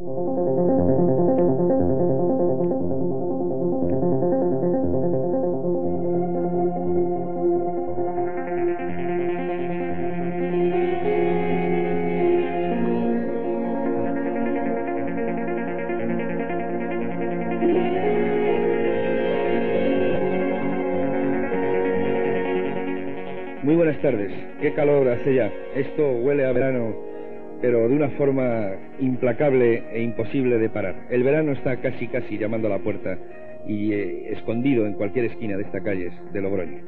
Muy buenas tardes. Qué calor hace ya. Esto huele a verano, pero de una forma implacable e imposible de parar. El verano está casi casi llamando a la puerta y eh, escondido en cualquier esquina de esta calle de Logroño.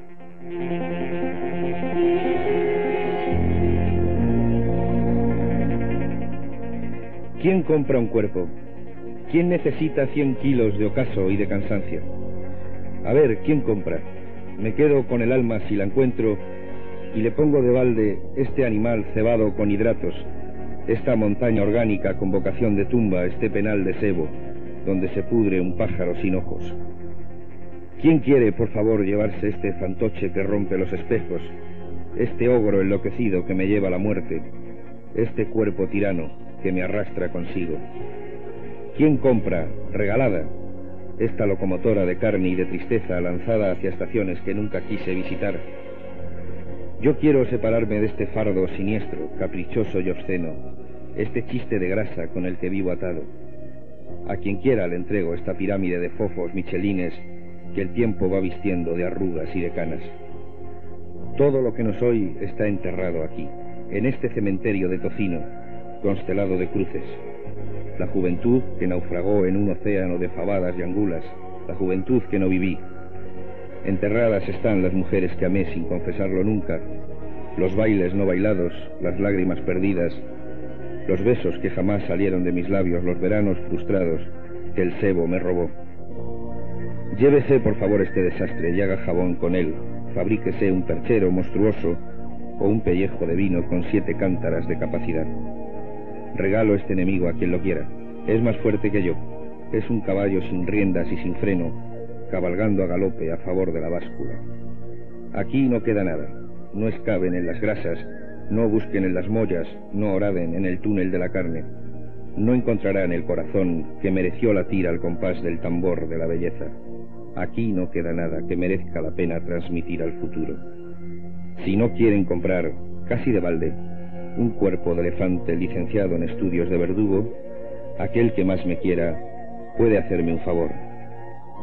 ¿Quién compra un cuerpo? ¿Quién necesita 100 kilos de ocaso y de cansancio? A ver, ¿quién compra? Me quedo con el alma si la encuentro y le pongo de balde este animal cebado con hidratos, esta montaña orgánica con vocación de tumba, este penal de sebo, donde se pudre un pájaro sin ojos. ¿Quién quiere, por favor, llevarse este fantoche que rompe los espejos, este ogro enloquecido que me lleva a la muerte, este cuerpo tirano que me arrastra consigo? ¿Quién compra, regalada, esta locomotora de carne y de tristeza lanzada hacia estaciones que nunca quise visitar? Yo quiero separarme de este fardo siniestro, caprichoso y obsceno, este chiste de grasa con el que vivo atado. A quien quiera le entrego esta pirámide de fofos michelines que el tiempo va vistiendo de arrugas y de canas. Todo lo que no soy está enterrado aquí, en este cementerio de tocino, constelado de cruces. La juventud que naufragó en un océano de fabadas y angulas, la juventud que no viví, Enterradas están las mujeres que amé sin confesarlo nunca, los bailes no bailados, las lágrimas perdidas, los besos que jamás salieron de mis labios, los veranos frustrados que el cebo me robó. Llévese por favor este desastre y haga jabón con él. Fabríquese un perchero monstruoso o un pellejo de vino con siete cántaras de capacidad. Regalo este enemigo a quien lo quiera. Es más fuerte que yo. Es un caballo sin riendas y sin freno, cabalgando a galope a favor de la báscula. Aquí no queda nada, no escaben en las grasas, no busquen en las mollas, no oraden en el túnel de la carne, no encontrarán el corazón que mereció latir al compás del tambor de la belleza. Aquí no queda nada que merezca la pena transmitir al futuro. Si no quieren comprar, casi de balde, un cuerpo de elefante licenciado en estudios de verdugo, aquel que más me quiera puede hacerme un favor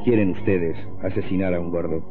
quieren ustedes asesinar a un gordo.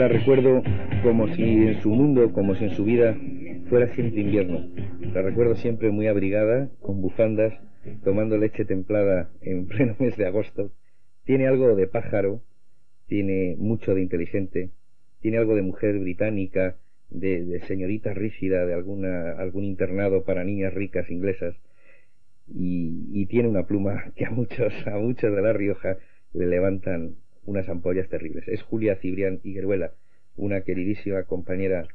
La recuerdo como si en su mundo, como si en su vida fuera siempre invierno. La recuerdo siempre muy abrigada, con bufandas, tomando leche templada en pleno mes de agosto. Tiene algo de pájaro, tiene mucho de inteligente, tiene algo de mujer británica, de, señorita rígida de alguna, algún internado para niñas ricas inglesas. Y, y tiene una pluma que a muchos, a muchos de La Rioja le levantan unas ampollas terribles. Es Julia Cibrián Higueruela, una queridísima compañera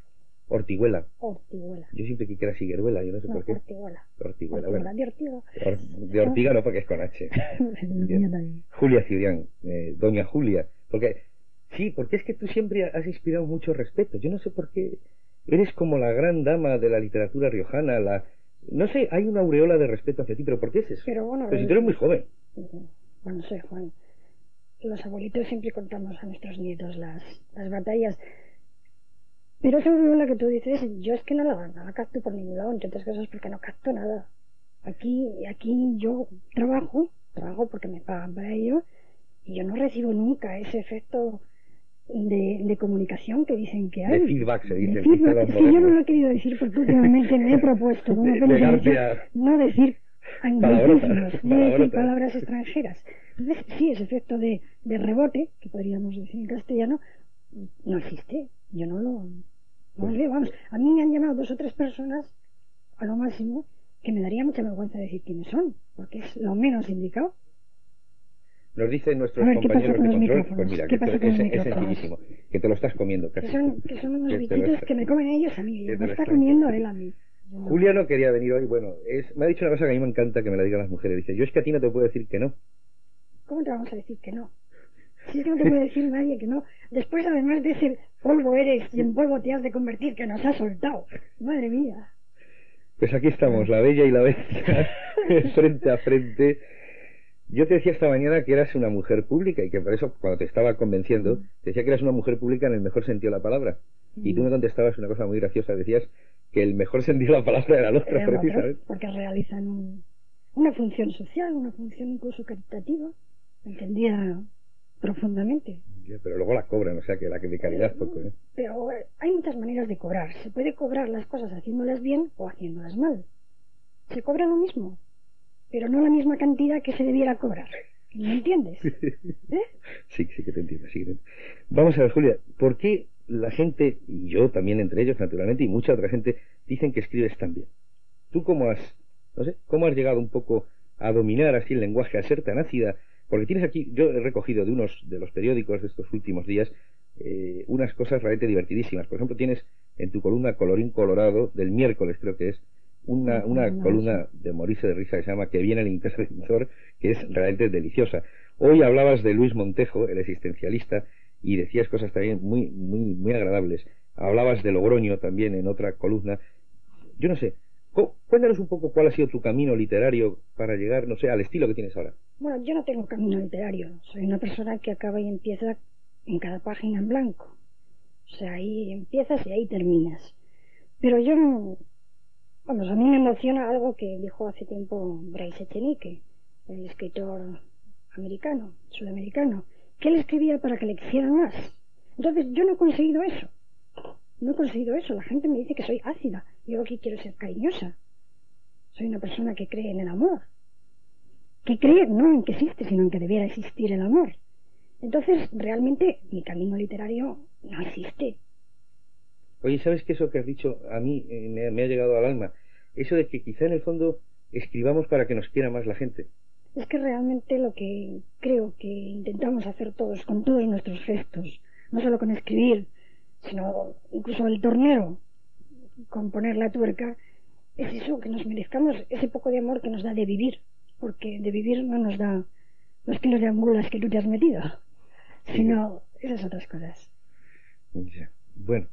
Ortiguela. Ortiguela. Yo siempre que quiera Higueruela, yo no sé No, por qué. Ortiguela. Ortiguela, bueno. de Ortiga. Or- de Ortiga no, porque es con H. Julia Cibrián, eh, doña Julia. Porque, sí, porque es que tú siempre has inspirado mucho respeto. Yo no sé por qué. Eres como la gran dama de la literatura riojana, la... No sé, hay una aureola de respeto hacia ti, pero ¿por qué es eso? Pero bueno, Pero si tú eres muy joven. bueno, soy Juan. Los abuelitos siempre contamos a nuestros nietos las, las batallas. Pero eso es lo que tú dices, yo es que no la, no la capto por ningún lado, entre otras cosas porque no capto nada. Aquí, aquí yo trabajo, trabajo porque me pagan para ello, y yo no recibo nunca ese efecto de, de comunicación que dicen que hay. De feedback se dice. Feedback. Es que yo no lo he querido decir porque últimamente me he propuesto no decir Palabrotas, decir palabrotas. palabras extranjeras. Entonces, sí, ese efecto de, de rebote, que podríamos decir en castellano, no existe. Yo no lo, no lo veo. Vamos, a mí me han llamado dos o tres personas, a lo máximo, que me daría mucha vergüenza decir quiénes son, porque es lo menos indicado. Nos dicen nuestros A ver, ¿qué pasa compañeros de control, pues mira, ¿Qué que es, es sencillísimo, que te lo estás comiendo casi. Que son, que son unos bichitos que me comen ellos a mí. Me está- comiendo él a mí. Julia no quería venir hoy, bueno, es, me ha dicho una cosa que a mí me encanta que me la digan las mujeres. Dice, yo es que a ti no te puedo decir que no. ¿Cómo te vamos a decir que no? Si es que no te puede decir nadie que no. Después, además de ese polvo eres y en polvo te has de convertir, que nos ha soltado. Madre mía. Pues aquí estamos, la bella y la bestia, frente a frente. Yo te decía esta mañana que eras una mujer pública y que por eso, cuando te estaba convenciendo, te decía que eras una mujer pública en el mejor sentido de la palabra. Y tú me contestabas una cosa muy graciosa, decías que el mejor sentido de la palabra era el otro, otro, precisamente. porque realizan un- una función social, una función incluso caritativa, entendida profundamente. Pero luego la cobran, o sea que la que de calidad poco, ¿eh? Pero eh, hay muchas maneras de cobrar. Se puede cobrar las cosas haciéndolas bien o haciéndolas mal. Se cobra lo mismo, pero no la misma cantidad que se debiera cobrar. ¿Me entiendes? ¿Eh? Sí, sí que te entiendo, sí que te entiendo. Vamos a ver, Julia, ¿por qué la gente, y yo también entre ellos, naturalmente, y mucha otra gente, dicen que escribes tan bien? ¿Tú cómo has, no sé, cómo has llegado un poco a dominar así el lenguaje, a ser tan ácida? Porque tienes aquí, yo he recogido de unos de los periódicos de estos últimos días eh, unas cosas realmente divertidísimas. Por ejemplo, tienes en tu columna Colorín Colorado, del miércoles creo que es, una, una No, no, columna de morirse de risa que se llama Que viene el interventor, que es realmente deliciosa. Hoy hablabas de Luis Montejo, el existencialista, y decías cosas también muy, muy, muy agradables. Hablabas de Logroño también en otra columna. Yo no sé, cu- cuéntanos un poco cuál ha sido tu camino literario para llegar, no sé, al estilo que tienes ahora. Bueno, yo no tengo camino literario. Soy una persona que acaba y empieza en cada página en blanco. O sea, ahí empiezas y ahí terminas. Pero yo no... Vamos, a mí me emociona algo que dijo hace tiempo Bryce Echenique, el escritor americano, sudamericano, que él escribía para que le quisieran más. Entonces, yo no he conseguido eso. No he conseguido eso. La gente me dice que soy ácida. Yo aquí quiero ser cariñosa. Soy una persona que cree en el amor que cree no en que existe, sino en que debiera existir el amor. Entonces, realmente, mi camino literario no existe. Oye, ¿sabes que eso que has dicho a mí eh, me, me ha llegado al alma? Eso de que quizá en el fondo escribamos para que nos quiera más la gente. Es que realmente lo que creo que intentamos hacer todos, con todos nuestros gestos, no solo con escribir, sino incluso el tornero, con poner la tuerca, es eso, que nos merezcamos ese poco de amor que nos da de vivir, porque de vivir no nos da los kilos de angulas que tú te has metido, sino esas otras cosas. Ya. Bueno,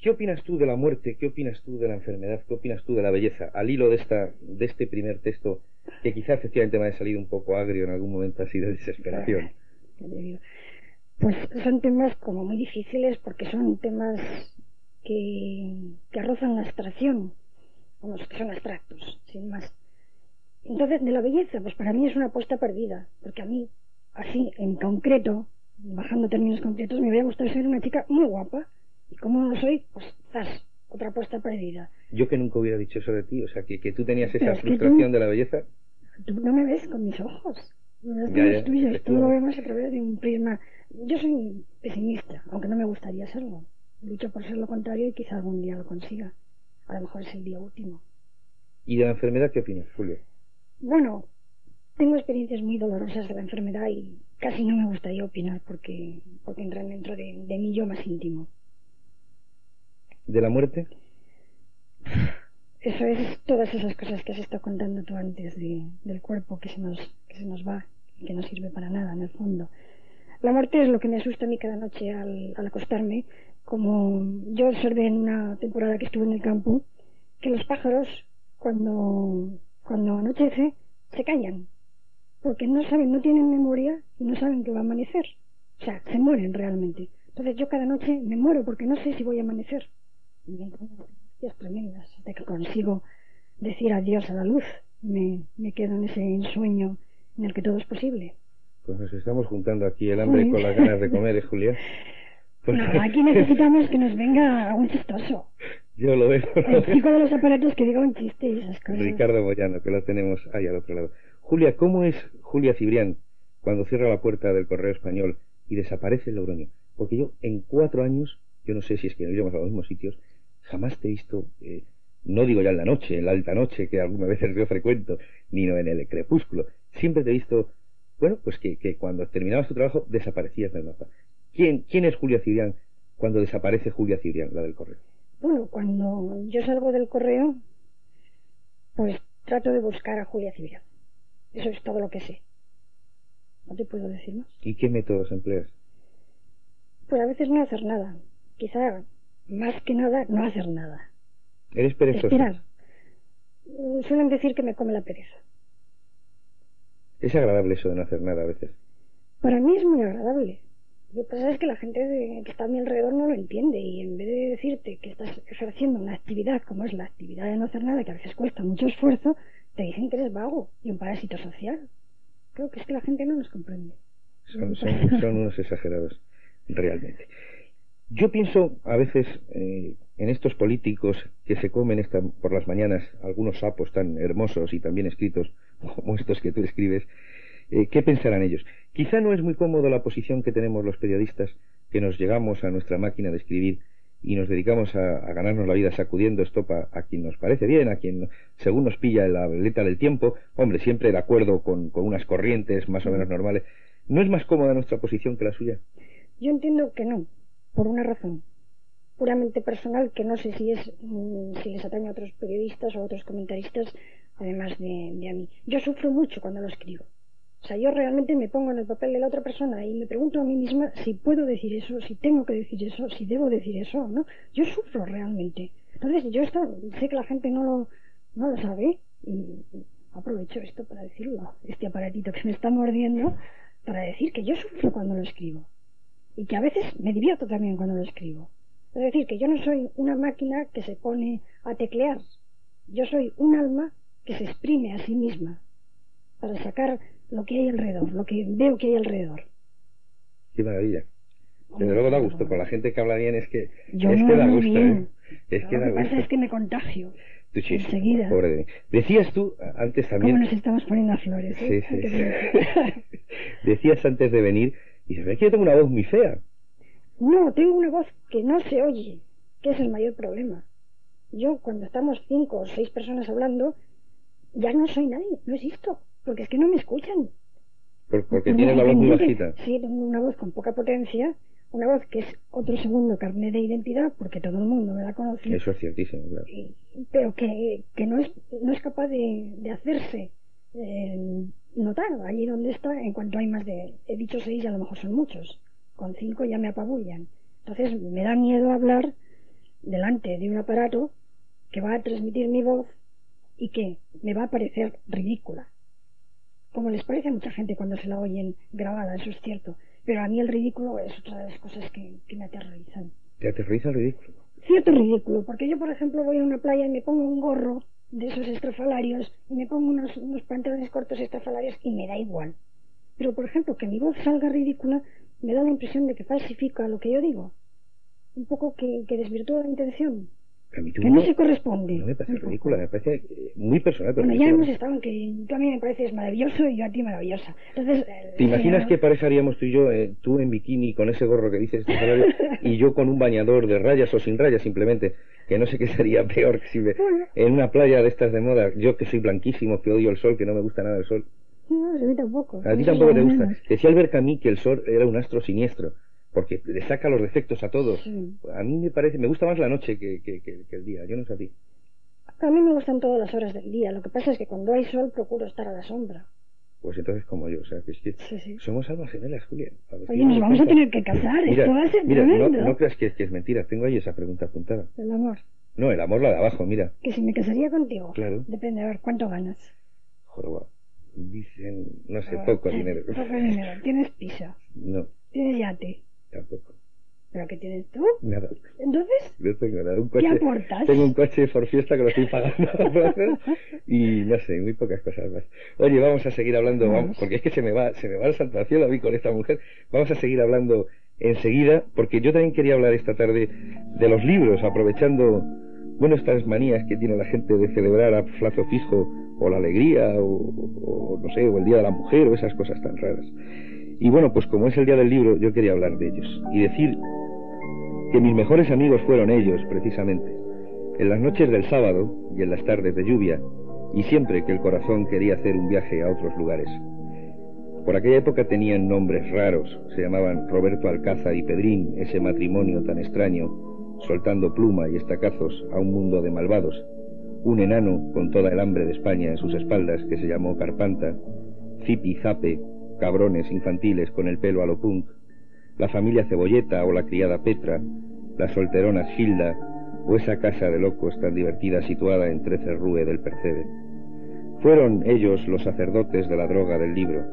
¿qué opinas tú de la muerte? ¿Qué opinas tú de la enfermedad? ¿Qué opinas tú de la belleza? Al hilo de esta, de este primer texto, que quizá efectivamente me haya salido un poco agrio en algún momento así de desesperación. Pues son temas como muy difíciles porque son temas que, que rozan la abstracción, vamos, que son abstractos, sin más. Entonces, de la belleza, pues para mí es una apuesta perdida, porque a mí, así, en concreto, bajando términos concretos, me hubiera gustado ser una chica muy guapa, y como no lo soy, pues, zas, otra apuesta perdida. Yo que nunca hubiera dicho eso de ti, o sea, que, que tú tenías esa frustración tú- de la belleza. Tú no me ves con mis ojos. No ves con los tuyos. Tú lo vemos a través de un prisma. Yo soy pesimista, aunque no me gustaría serlo. Lucho por ser lo contrario y quizá algún día lo consiga. A lo mejor es el día último. ¿Y de la enfermedad qué opinas, Julio? Bueno, tengo experiencias muy dolorosas de la enfermedad y casi no me gustaría opinar porque, porque entran dentro de, de mi yo más íntimo. ¿De la muerte? Eso es todas esas cosas que has estado contando tú antes de- del cuerpo que se nos que se nos va y que no sirve para nada en el fondo. La muerte es lo que me asusta a mí cada noche al, al acostarme, como yo observé en una temporada que estuve en el campo que los pájaros cuando cuando anochece se callan porque no saben, no tienen memoria y no saben que va a amanecer. O sea, se mueren realmente. Entonces yo cada noche me muero porque no sé si voy a amanecer. Y me hostias tremendas hasta que consigo decir adiós a la luz. Me, me quedo en ese ensueño en el que todo es posible. Pues nos estamos juntando aquí el hambre con las ganas de comer, ¿eh, Julia? Pues- No, aquí necesitamos que nos venga un chistoso. Yo lo veo. El chico de los aparatos que diga un chiste y esas cosas. Ricardo Moyano, que lo tenemos ahí al otro lado. Julia, ¿cómo es Julia Cibrián cuando cierra la puerta del correo español y desaparece el Logroño? Porque yo en cuatro años, yo no sé si es que nos íbamos a los mismos sitios, jamás te he visto, eh, no digo ya en la noche, en la alta noche, que algunas veces yo frecuento, ni no en el crepúsculo. Siempre te he visto, bueno, pues que, que cuando terminabas tu trabajo desaparecías del mapa. ¿Quién, ¿Quién es Julia Cibrián cuando desaparece Julia Cibrián, la del correo? Bueno, cuando yo salgo del correo, pues trato de buscar a Julia Cibrián. Eso es todo lo que sé. No te puedo decir más. ¿Y qué métodos empleas? Pues a veces no hacer nada. Quizá más que nada no hacer nada. ¿Eres perezoso? Esperar. Suelen decir que me come la pereza. Es agradable eso de no hacer nada a veces. Para mí es muy agradable. Lo que pasa es que la gente que está a mi alrededor no lo entiende y en vez de decirte que estás ejerciendo una actividad como es la actividad de no hacer nada, que a veces cuesta mucho esfuerzo, te dicen que eres vago y un parásito social. Creo que es que la gente no nos comprende. Son, son, son unos exagerados, realmente. Yo pienso a veces eh, en estos políticos que se comen esta, por las mañanas algunos sapos tan hermosos y tan bien escritos como estos que tú escribes. eh, ¿Qué pensarán ellos? Quizá no es muy cómodo la posición que tenemos los periodistas, que nos llegamos a nuestra máquina de escribir y nos dedicamos a, ganarnos la vida sacudiendo estopa a quien nos parece bien, a quien según nos pilla en la veleta del tiempo, hombre, siempre de acuerdo con unas corrientes más o menos normales. ¿No es más cómoda nuestra posición que la suya? Yo entiendo que no, por una razón puramente personal que no sé si es mm, si les atañe a otros periodistas o a otros comentaristas, además de, de a mí. Yo sufro mucho cuando lo escribo. O sea, yo realmente me pongo en el papel de la otra persona y me pregunto a mí misma si puedo decir eso, si tengo que decir eso, si debo decir eso, ¿no? Yo sufro realmente. Entonces, yo esto, sé que la gente no lo, no lo sabe y aprovecho esto para decirlo, este aparatito que me está mordiendo, para decir que yo sufro cuando lo escribo y que a veces me divierto también cuando lo escribo. Es decir, que yo no soy una máquina que se pone a teclear. Yo soy un alma que se exprime a sí misma para sacar lo que hay alrededor, lo que veo que hay alrededor. Qué maravilla. Desde luego da gusto. Con la gente que habla bien es que, Yo es no que da gusto. ¿eh? Es que lo da que pasa gusto. es que me contagio. Tú enseguida. pobre de mí. Decías tú antes ¿Cómo también. nos estamos poniendo a flores? Eh? sí, sí. Decías antes de venir, y se ve que yo tengo una voz muy fea. No, tengo una voz que no se oye, que es el mayor problema. Yo, cuando estamos cinco o seis personas hablando, ya no soy nadie, no existo, porque es que no me escuchan. por- porque tienes la voz muy bajita. Sí, tengo una voz con poca potencia, una voz que es otro segundo carnet de identidad, porque todo el mundo me la conoce, Eso es ciertísimo, claro. pero que, que no, es, no es capaz de, de hacerse eh, notar allí donde está en cuanto hay más de, he dicho seis y a lo mejor son muchos, con cinco ya me apabullan. Entonces me da miedo hablar delante de un aparato que va a transmitir mi voz y que me va a parecer ridícula. Como les parece a mucha gente cuando se la oyen grabada, eso es cierto. Pero a mí el ridículo es otra de las cosas que, que me aterrorizan. Te aterriza el ridículo. Cierto ridículo, porque yo, por ejemplo, voy a una playa y me pongo un gorro de esos estrafalarios y me pongo unos, unos pantalones cortos estrafalarios y me da igual. Pero, por ejemplo, que mi voz salga ridícula me da la impresión de que falsifica lo que yo digo. Un poco que, que desvirtúa la intención. A mí tu Que no se corresponde. no me parece ridícula, me parece eh, muy personal. Pero Bueno, ya hemos estado en que tú a mí me pareces maravilloso y yo a ti maravillosa. Entonces, eh, ¿Te imaginas sí, qué pareja haríamos tú y yo, eh, tú en bikini con ese gorro que dices este y yo con un bañador de rayas o sin rayas simplemente? Que no sé qué sería peor que si me- Bueno. en una playa de estas de moda, yo que soy blanquísimo, que odio el sol, que no me gusta nada el sol. No, a mí tampoco. A ti tampoco te gusta. menos. Decía Albert Camus que el sol era un astro siniestro, porque le saca los defectos a todos. Sí. A mí me parece, me gusta más la noche que, que- que- que el día, yo no sé a ti. A mí me gustan todas las horas del día. Lo que pasa es que cuando hay sol procuro estar a la sombra. Pues entonces como yo, o sea, que es que Sí, sí. somos almas gemelas, ver si Oye, nos vamos a tener que casar. Mira, Esto va a ser mira, no, tremendo. no creas que, que es mentira, tengo ahí esa pregunta apuntada. El amor. No, el amor la de abajo, mira. Que si me casaría contigo. Claro. Depende, a ver, ¿cuánto ganas? Joroba. Dicen, no sé, Ah, poco dinero. Poco dinero. Tienes piso. No, Tienes yate. Tampoco. ¿Pero qué tienes tú? Nada. Entonces, No tengo nada. Un ¿qué coche, aportas? tengo un coche por fiesta que lo estoy pagando y no sé, muy pocas cosas más. Oye, vamos a seguir hablando, Vamos. vamos, porque es que se me va, se me va el santo al cielo a mí con esta mujer. Vamos a seguir hablando enseguida, porque yo también quería hablar esta tarde de los libros, aprovechando, bueno, estas manías que tiene la gente de celebrar a plazo fijo, o la alegría, o, o no sé, o el Día de la Mujer, o esas cosas tan raras. Y bueno, pues como es el Día del Libro, yo quería hablar de ellos y decir que mis mejores amigos fueron ellos, precisamente. En las noches del sábado y en las tardes de lluvia, y siempre que el corazón quería hacer un viaje a otros lugares. Por aquella época tenían nombres raros, se llamaban Roberto Alcázar y Pedrín, ese matrimonio tan extraño, soltando pluma y estacazos a un mundo de malvados. Un enano con toda el hambre de España en sus espaldas que se llamó Carpanta, Zipi Zape, cabrones infantiles con el pelo a lo punk, la familia Cebolleta o la criada Petra, las solteronas Gilda o esa casa de locos tan divertida situada en Trece Rue del Percebe. Fueron ellos los sacerdotes de la droga del libro.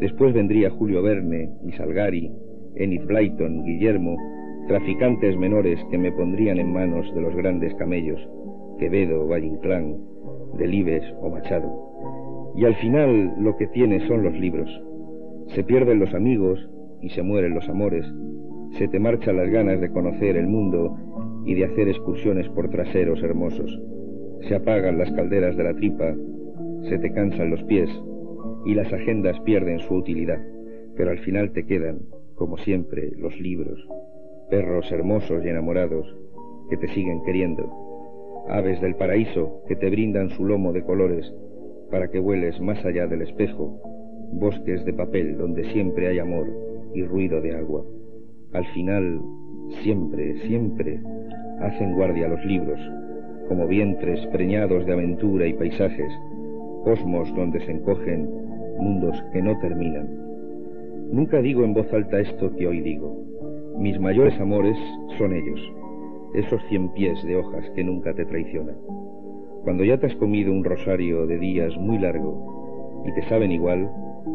Después vendría Julio Verne y Salgari, Enid Blyton, Guillermo, traficantes menores que me pondrían en manos de los grandes camellos, Quevedo, Valle Inclán, Delibes o Machado. Y al final lo que tiene son los libros. Se pierden los amigos y se mueren los amores. Se te marchan las ganas de conocer el mundo y de hacer excursiones por traseros hermosos. Se apagan las calderas de la tripa, se te cansan los pies y las agendas pierden su utilidad. Pero al final te quedan, como siempre, los libros, perros hermosos y enamorados que te siguen queriendo, aves del paraíso que te brindan su lomo de colores para que vueles más allá del espejo, bosques de papel donde siempre hay amor y ruido de agua. Al final, siempre, siempre, hacen guardia los libros, como vientres preñados de aventura y paisajes, cosmos donde se encogen mundos que no terminan. Nunca digo en voz alta esto que hoy digo. Mis mayores amores son ellos, esos cien pies de hojas que nunca te traicionan. Cuando ya te has comido un rosario de días muy largo y te saben igual,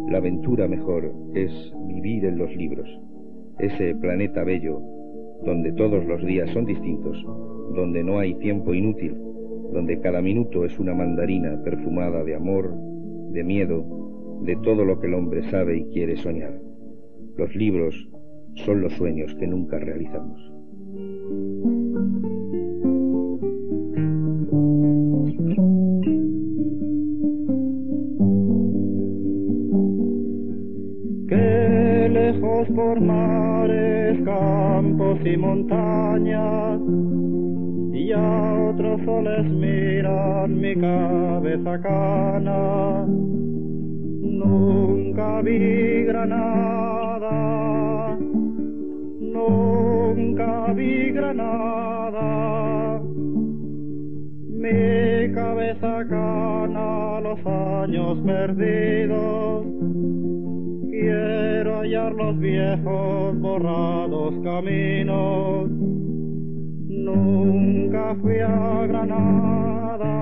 la aventura mejor es vivir en los libros, ese planeta bello donde todos los días son distintos, donde no hay tiempo inútil, donde cada minuto es una mandarina perfumada de amor, de miedo, de todo lo que el hombre sabe y quiere soñar. Los libros son los sueños que nunca realizamos. Por mares, campos y montañas, y a otros soles miran mi cabeza cana. Nunca vi Granada, nunca vi Granada. Mi cabeza cana los años perdidos quiero hallar los viejos borrados caminos. Nunca fui a Granada,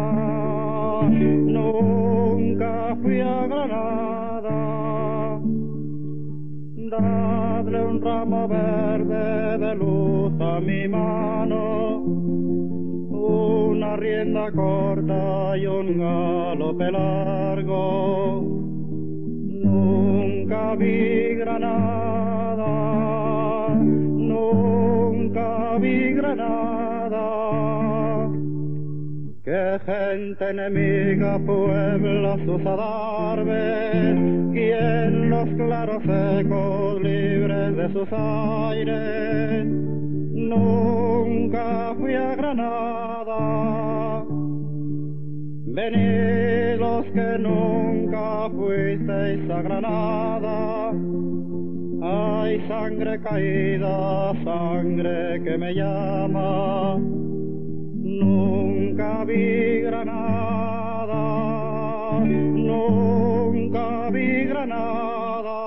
nunca fui a Granada. Dadle un ramo verde de luz a mi mano, una rienda corta y un galope largo. Nunca vi Granada, nunca vi Granada. Que gente enemiga puebla sus adarves, quien los claros ecos libres de sus aires. Nunca fui a Granada. Venid los que nunca fuisteis a Granada. Hay sangre caída, sangre que me llama. Nunca vi Granada, nunca vi Granada.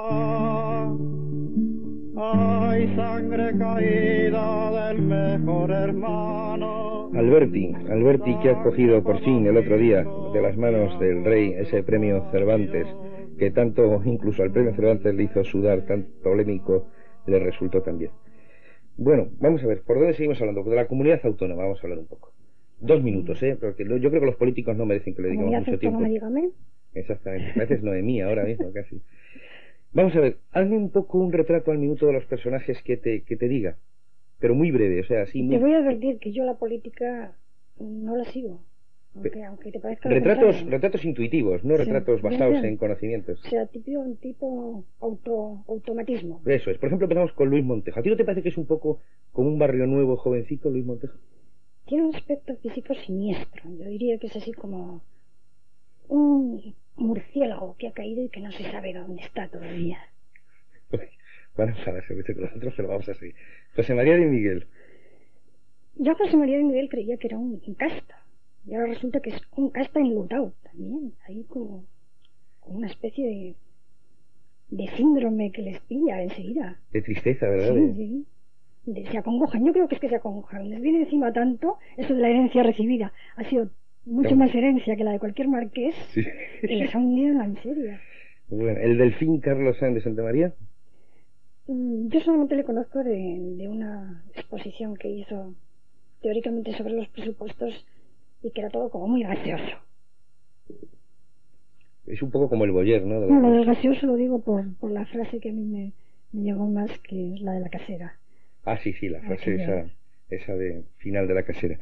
Hay sangre caída del mejor hermano. Alberti, Alberti que ha cogido por fin el otro día de las manos del rey ese premio Cervantes, que tanto, incluso al premio Cervantes le hizo sudar, tan polémico le resultó también. Bueno, vamos a ver, ¿por dónde seguimos hablando? De la comunidad autónoma, vamos a hablar un poco. Dos minutos, ¿eh? Porque yo creo que los políticos no merecen que le digamos mucho tiempo. dígame. Exactamente. Pareces Noemí ahora mismo, casi. Vamos a ver, hazme un poco un retrato al minuto de los personajes que te, que te diga. Pero muy breve, o sea, así muy... Te voy a advertir que yo la política no la sigo. Aunque, aunque te parezca Retratos, contrario. retratos intuitivos, no Sí, retratos basados bien. en conocimientos. O sea, tipo, un tipo auto, automatismo. Eso es. Por ejemplo, empezamos con Luis Montejo. ¿A ti no te parece que es un poco como un barrio nuevo, jovencito, Luis Montejo? Tiene un aspecto físico siniestro. Yo diría que es así como un murciélago que ha caído y que no se sabe dónde está todavía. Van a enfadarse mucho con nosotros, pero vamos a seguir. José María de Miguel. Yo José María de Miguel creía que era un, un casta. Y ahora resulta que es un casta enlutado también. Ahí como, como una especie de, de síndrome que les pilla enseguida. De tristeza, ¿verdad? Sí, sí. De- se acongojan. Yo creo que es que se acongojan. Les viene encima tanto eso de la herencia recibida. Ha sido mucho Toma. más herencia que la de cualquier marqués Sí. y les ha hundido en la miseria. Bueno, el delfín Carlos Sáenz de Santa María. Mm, Yo solamente le conozco de, de una exposición que hizo teóricamente sobre los presupuestos y que era todo como muy gaseoso. Es un poco como el Boyer, ¿no? No, lo del gaseoso lo digo por, por la frase que a mí me, me llegó más, que es la de la casera. Ah, sí, sí, la frase esa, esa de final de la casera.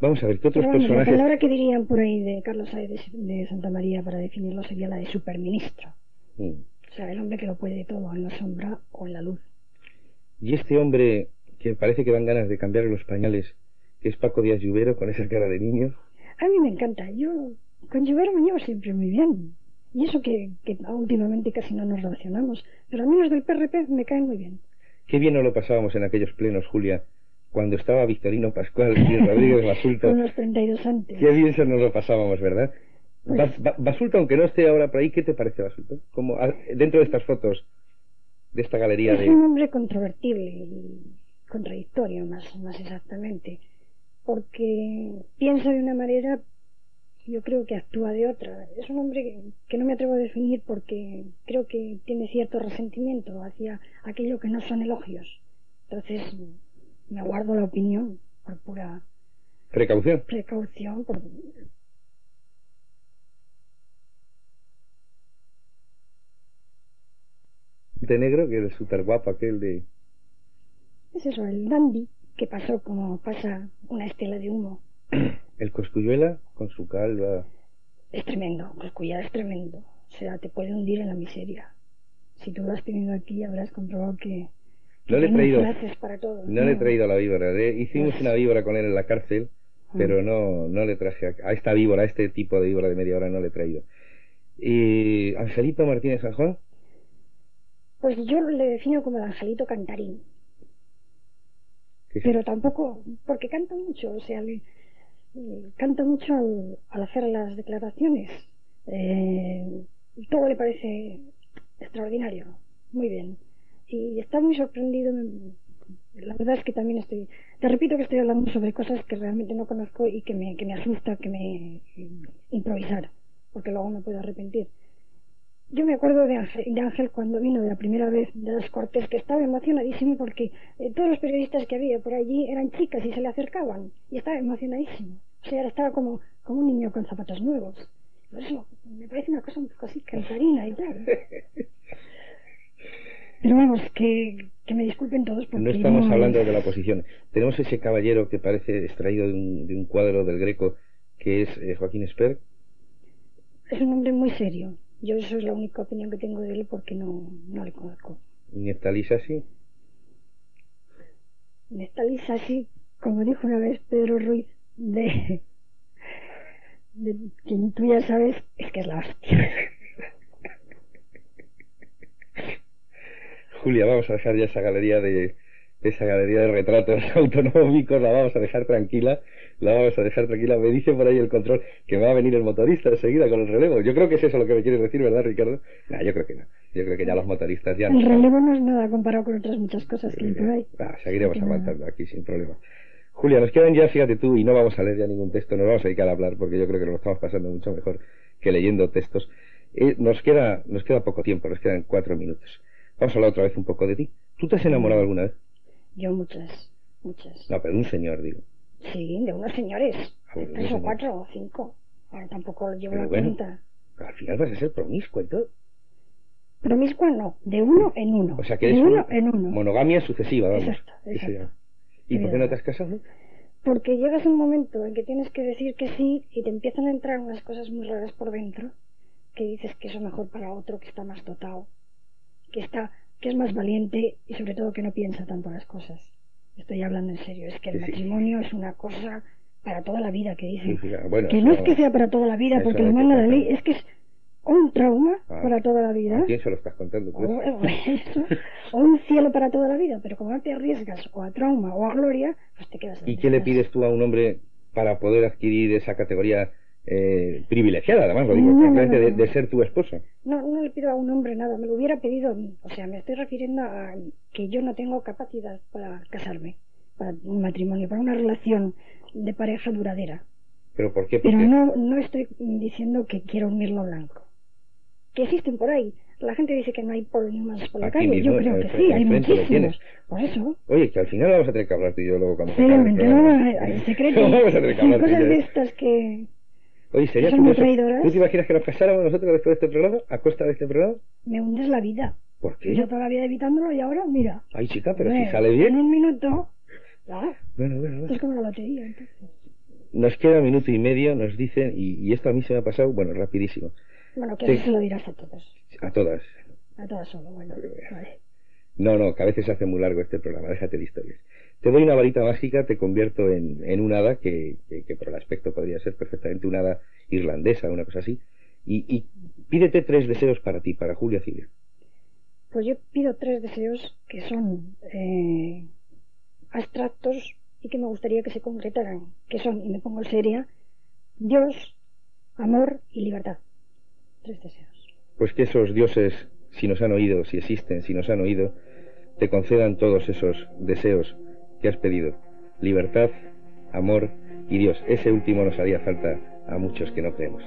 Vamos a ver, ¿qué otros Pero vamos, la personajes? palabra que dirían por ahí de Carlos Saez de, de Santa María para definirlo sería la de superministro. Mm. O sea, el hombre que lo puede todo en la sombra o en la luz. Y este hombre que parece que dan ganas de cambiar los pañales, que es Paco Díaz Lluvero con esa cara de niño. A mí me encanta. Yo con Lluvero me llevo siempre muy bien. Y eso que, que últimamente casi no nos relacionamos. Pero a mí los del PRP me caen muy bien. Qué bien nos lo pasábamos en aquellos plenos, Julia, cuando estaba Victorino Pascual y Rodríguez Basulto. Con los 32 antes. Qué bien se nos lo pasábamos, ¿verdad? Bas- Ba- Basulto, aunque no esté ahora por ahí, ¿qué te parece Basulto? Como ah, dentro de estas fotos, de esta galería Es de... un hombre controvertible y contradictorio, más, más exactamente. Porque piensa de una manera, yo creo que actúa de otra. Es un hombre que, que no me atrevo a definir porque creo que tiene cierto resentimiento hacia aquello que no son elogios. Entonces, me guardo la opinión por pura Precaución. precaución. Por... De negro, que es súper guapo aquel de... Es eso, el dandy, que pasó como pasa una estela de humo. El Coscuyuela, con su calva... Es tremendo, Coscullada es tremendo. O sea, te puede hundir en la miseria. Si tú lo has tenido aquí, habrás comprobado que. que No le he traído... para todo. No le he traído a la víbora. le- hicimos Pues- una víbora con él en la cárcel, Mm. pero no, no le traje a, a esta víbora, a este tipo de víbora de media hora, no le he traído. Y Angelito Martínez San Juan, Pues yo le defino como el angelito cantarín. Pero tampoco. Porque canta mucho, o sea, le- le canta mucho al, al hacer las declaraciones. Eh, todo le parece extraordinario. Muy bien. Y está muy sorprendido. La verdad es que también estoy. Te repito que estoy hablando sobre cosas que realmente no conozco y que me, que me asusta que me improvisar, porque luego me puedo arrepentir. Yo me acuerdo de Ángel, de Ángel cuando vino de la primera vez de las Cortes, que estaba emocionadísimo porque eh, todos los periodistas que había por allí eran chicas y se le acercaban y estaba emocionadísimo. O sea, estaba como, como un niño con zapatos nuevos. Por eso me parece una cosa un poco así cantarina y tal. Pero vamos, que, que me disculpen todos porque No estamos no hablando de la oposición. Tenemos ese caballero que parece extraído de un, de un cuadro del Greco, que es eh, Joaquín Esper. Es un hombre muy serio. Yo eso es la única opinión que tengo de él porque no, no le conozco. Y Neftalí Sassi. Está lisa así, como dijo una vez Pedro Ruiz, de, de quien tú ya sabes, es que es la hostia. Julia, vamos a dejar ya esa galería de esa galería de retratos autonómicos, la vamos a dejar tranquila, la vamos a dejar tranquila. Me dice por ahí el control que va a venir el motorista enseguida con el relevo. Yo creo que es eso lo que me quieres decir, ¿verdad, Ricardo? No, yo creo que no. Yo creo que ya los motoristas ya no. El relevo no es nada comparado con otras muchas cosas que hay. Ah, seguiremos nada. aguantando aquí sin problema. Julia, nos quedan ya, fíjate tú, y no vamos a leer ya ningún texto, nos vamos a dedicar a hablar, porque yo creo que nos lo estamos pasando mucho mejor que leyendo textos. Eh, nos, queda, nos queda poco tiempo, nos quedan cuatro minutos. Vamos a hablar otra vez un poco de ti. ¿Tú te has enamorado alguna vez? Yo muchas, muchas. No, pero un señor, digo. Sí, de unos señores. De tres o cuatro o cinco. Ahora tampoco llevo Pero la bueno. cuenta. Al final vas a ser promiscua y todo. Promiscua no, de uno en uno. O sea que de uno un- en uno. monogamia sucesiva, vamos. Exacto, exacto. ¿Y por qué no te has casado? Porque llegas a un momento en que tienes que decir que sí y te empiezan a entrar unas cosas muy raras por dentro que dices que eso mejor para otro que está más dotado, que está, que es más valiente y sobre todo que no piensa tanto las cosas. Estoy hablando en serio, es que el Sí, sí. matrimonio es una cosa para toda la vida que dicen. Sí, sí, bueno, que no es que sea para toda la vida porque lo manda la ley, es que es un trauma Ah. para toda la vida. ¿A quién se lo estás contando? tú? O, o eso, o un cielo para toda la vida, pero como no te arriesgas o a trauma o a gloria, pues te quedas ¿Y qué le pides tú a un hombre para poder adquirir esa categoría eh, privilegiada, además lo digo, No, no, de, de ser tu esposo? No, no le pido a un hombre nada, me lo hubiera pedido a mí. O sea, me estoy refiriendo a que yo no tengo capacidad para casarme, para un matrimonio, para una relación de pareja duradera. ¿Pero por qué? Pero no, no estoy diciendo que quiero un mirlo blanco. Que existen por ahí. La gente dice que no hay poliniumas por la Aquí calle. mismo, yo creo que sí, hay muchísimos. Por eso. Oye, que al final vamos a tener que hablar tú y yo luego cuando se Pero acabe el no hay secreto. Vamos a tener que hablar cosas yo. de estas que Oye, sería traidoras. ¿Tú te imaginas que nos casáramos nosotros después de este programa? ¿A costa de este programa? me hundes la vida. ¿Por qué? Yo toda la vida evitándolo y ahora, mira. Ay, chica, pero Hombre, si sale En bien. un minuto. Ah, Bueno, bueno, bueno. es como la lotería, entonces. Nos queda minuto y medio, nos dicen, y, y esto a mí se me ha pasado, bueno, rapidísimo. Bueno, que se lo dirás a todos. A todas. A todas solo, bueno. Vale. No, no, que a veces se hace muy largo este programa, déjate de historias. Te doy una varita mágica, te convierto en, en un hada, que, que, que por el aspecto podría ser perfectamente una hada irlandesa, una cosa así, y, y pídete tres deseos para ti, para Julia Cilia. Pues yo pido tres deseos que son eh, abstractos y que me gustaría que se concretaran, que son, y me pongo seria, Dios, amor y libertad. Tres deseos. Pues que esos dioses, si nos han oído, si existen, si nos han oído, te concedan todos esos deseos que has pedido. Libertad, amor y Dios. Ese último nos haría falta a muchos que no creemos.